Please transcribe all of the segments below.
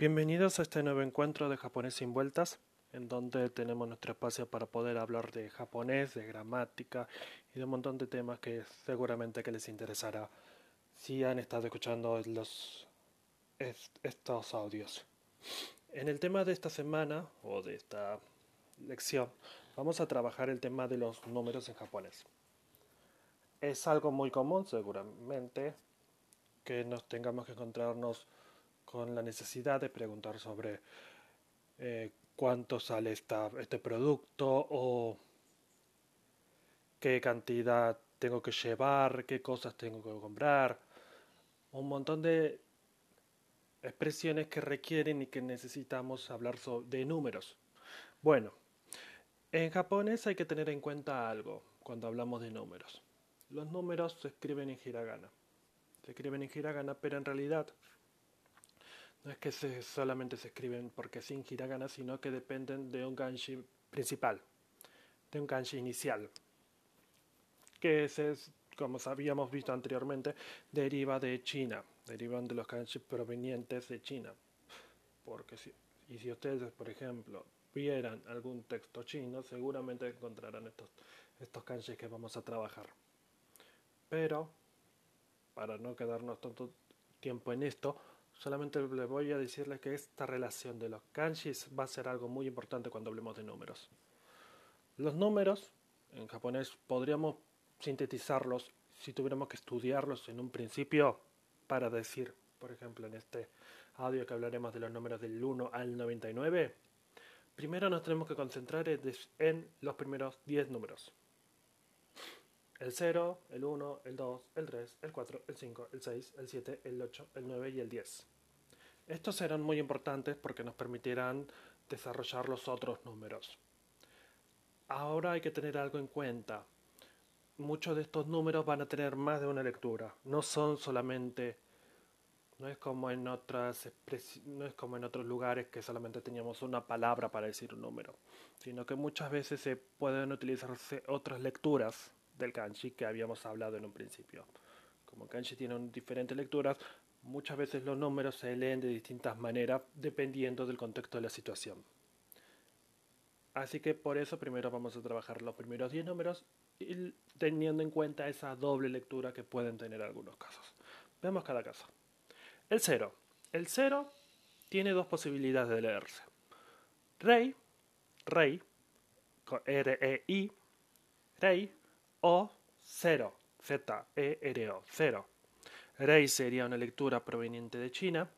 Bienvenidos a este nuevo encuentro de Japonés sin vueltas, en donde tenemos nuestro espacio para poder hablar de japonés, de gramática y de un montón de temas que seguramente que les interesará si han estado escuchando los, estos audios. En el tema de esta semana o de esta lección vamos a trabajar el tema de los números en japonés. Es algo muy común seguramente que nos tengamos que encontrarnos con la necesidad de preguntar sobre eh, cuánto sale esta, este producto o qué cantidad tengo que llevar, qué cosas tengo que comprar, un montón de expresiones que requieren y que necesitamos hablar de números. Bueno, en japonés hay que tener en cuenta algo cuando hablamos de números. Los números se escriben en hiragana. Se escriben en hiragana, pero en realidad no es que solamente se escriben porque sin hiragana, sino que dependen de un kanji principal, de un kanji inicial, que es, como habíamos visto anteriormente, deriva de China, derivan de los kanji provenientes de China. Porque si, y si ustedes, por ejemplo, vieran algún texto chino, seguramente encontrarán estos, estos kanji que vamos a trabajar. Pero, para no quedarnos tanto tiempo en esto, Solamente le voy a decirles que esta relación de los kanjis va a ser algo muy importante cuando hablemos de números. Los números, en japonés, podríamos sintetizarlos si tuviéramos que estudiarlos en un principio para decir, por ejemplo, en este audio que hablaremos de los números del 1 al 99, primero nos tenemos que concentrar en los primeros 10 números. El 0, el 1, el 2, el 3, el 4, el 5, el 6, el 7, el 8, el 9 y el 10. Estos serán muy importantes porque nos permitirán desarrollar los otros números. Ahora hay que tener algo en cuenta. Muchos de estos números van a tener más de una lectura. No son solamente no es como en otras no es como en otros lugares que solamente teníamos una palabra para decir un número, sino que muchas veces se pueden utilizarse otras lecturas del kanji que habíamos hablado en un principio. Como kanji tiene diferentes lecturas, muchas veces los números se leen de distintas maneras dependiendo del contexto de la situación. Así que por eso primero vamos a trabajar los primeros 10 números y teniendo en cuenta esa doble lectura que pueden tener algunos casos. Veamos cada caso. El 0. El 0 tiene dos posibilidades de leerse. Rey, rey, R-E-I, rey, o 0, Z-E-R-O, 0. Rei sería una lectura proveniente de China,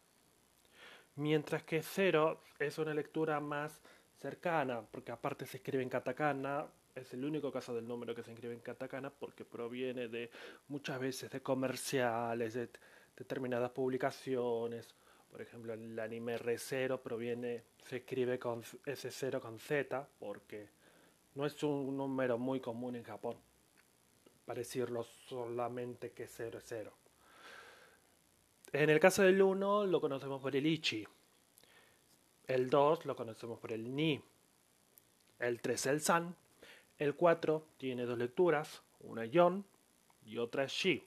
mientras que 0 es una lectura más cercana, porque aparte se escribe en katakana, es el único caso del número que se escribe en katakana porque proviene de muchas veces de comerciales, de determinadas publicaciones. Por ejemplo, el anime R0 proviene, se escribe con S0 con Z porque no es un número muy común en Japón para decirlo solamente que 0 es 0. En el caso del 1 lo conocemos por el ichi. El 2 lo conocemos por el ni. El 3 el san. El 4 tiene dos lecturas, una yon y otra es shi.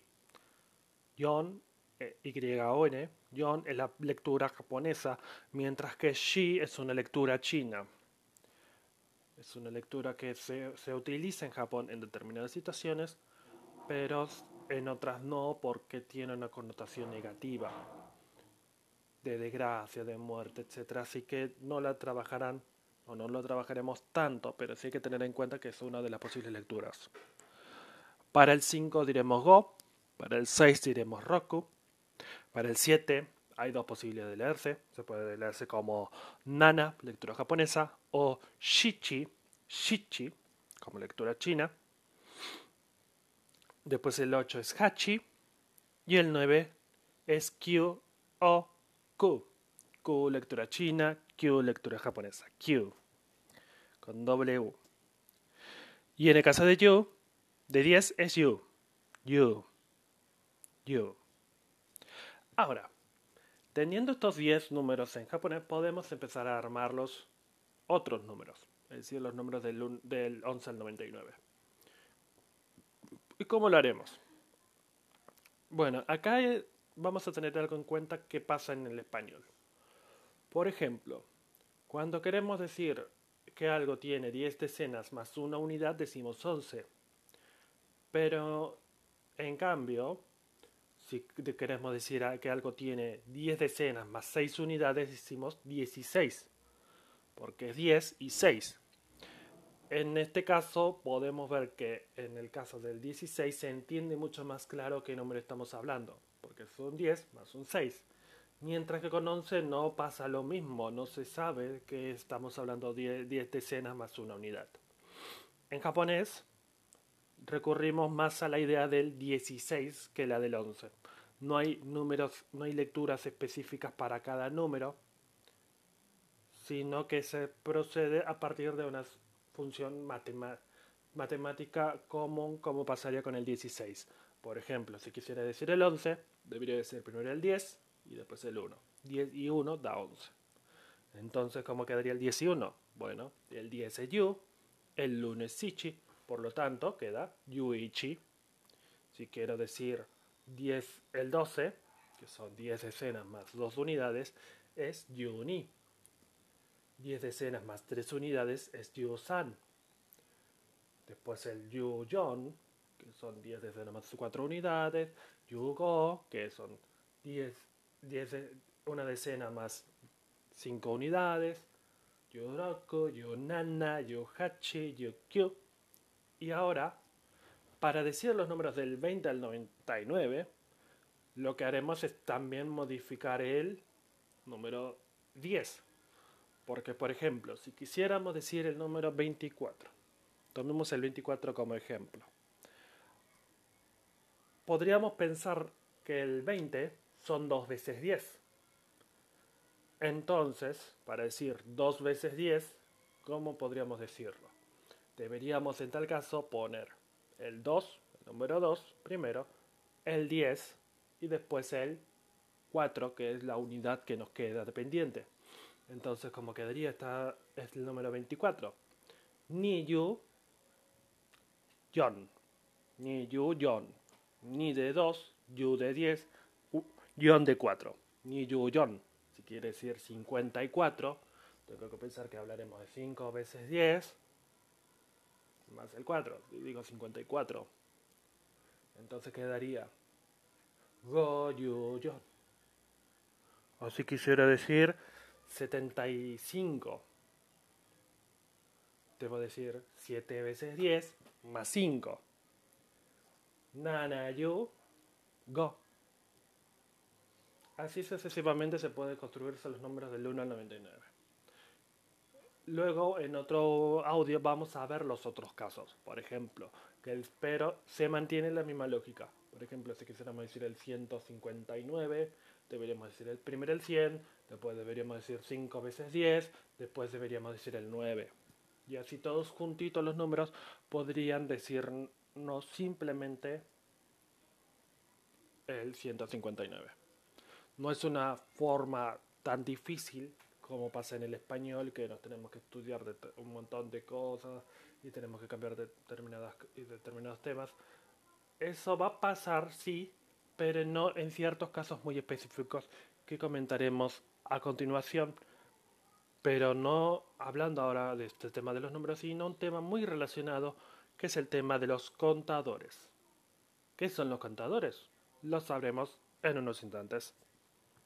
Yon, eh, Y-O-N, yon es la lectura japonesa, mientras que shi es una lectura china. Es una lectura que se, se utiliza en Japón en determinadas situaciones pero en otras no porque tiene una connotación negativa de desgracia, de muerte, etc. Así que no la trabajarán o no lo trabajaremos tanto, pero sí hay que tener en cuenta que es una de las posibles lecturas. Para el 5 diremos Go, para el 6 diremos Roku, para el 7 hay dos posibilidades de leerse, se puede leerse como Nana, lectura japonesa, o Shichi, Shichi, como lectura china. Después el 8 es Hachi. Y el 9 es Q o Q. Q lectura china, Q lectura japonesa. Q. Con U. Y en el caso de Yu, de 10 es Yu. Yu. Yu. Ahora, teniendo estos 10 números en japonés, podemos empezar a armar los otros números. Es decir, los números del, del 11 al 99. ¿Y cómo lo haremos? Bueno, acá vamos a tener algo en cuenta que pasa en el español. Por ejemplo, cuando queremos decir que algo tiene 10 decenas más una unidad, decimos 11. Pero, en cambio, si queremos decir que algo tiene 10 decenas más 6 unidades, decimos 16. Porque es 10 y 6. En este caso podemos ver que en el caso del 16 se entiende mucho más claro qué número estamos hablando, porque son 10 más un 6. Mientras que con 11 no pasa lo mismo, no se sabe que estamos hablando de 10 decenas más una unidad. En japonés recurrimos más a la idea del 16 que la del 11. No hay números, no hay lecturas específicas para cada número, sino que se procede a partir de una función matemática común como pasaría con el 16. Por ejemplo, si quisiera decir el 11, debería ser primero el 10 y después el 1. 10 y 1 da 11. Entonces, ¿cómo quedaría el 10 y 1? Bueno, el 10 es yu, el 1 es ichi, por lo tanto queda yuichi. Si quiero decir 10, el 12, que son 10 decenas más 2 unidades, es yuni. 10 decenas más 3 unidades es yu-san. Después el yu-yon, que son 10 decenas más 4 unidades, yu-go, que son 10 10, una decena más 5 unidades, Yoroku, Yonana, Yohachi, Yokyu. Y ahora, para decir los números del 20 al 99, lo que haremos es también modificar el número 10. Porque, por ejemplo, si quisiéramos decir el número 24, tomemos el 24 como ejemplo, podríamos pensar que el 20 son 2 veces 10. Entonces, para decir 2 veces 10, ¿cómo podríamos decirlo? Deberíamos en tal caso poner el 2, el número 2, primero, el 10 y después el 4, que es la unidad que nos queda dependiente. Entonces, ¿cómo quedaría? Esta es el número 24. Ni yu, yon. Ni yu, yon. Ni de 2, yu de 10, guion de 4. Ni yu yon. Si quiere decir 54, tengo que pensar que hablaremos de 5 veces 10 más el 4. Digo 54. Entonces quedaría go yu yon. O si quisiera decir 75. Debo decir 7 veces 10 más 5. Nana yu go. Así sucesivamente se pueden construirse los números del 1 al 99. Luego, en otro audio, vamos a ver los otros casos. Por ejemplo, que el pero se mantiene la misma lógica. Por ejemplo, si quisiéramos decir el 159, deberíamos decir el primero el 100, después deberíamos decir 5 veces 10, después deberíamos decir el 9. Y así todos juntitos los números podrían decirnos simplemente el 159 no es una forma tan difícil como pasa en el español, que nos tenemos que estudiar un montón de cosas y tenemos que cambiar determinadas, determinados temas. Eso va a pasar, sí, pero no en ciertos casos muy específicos que comentaremos a continuación. Pero no hablando ahora de este tema de los números, sino un tema muy relacionado, que es el tema de los contadores. ¿Qué son los contadores? Lo sabremos en unos instantes.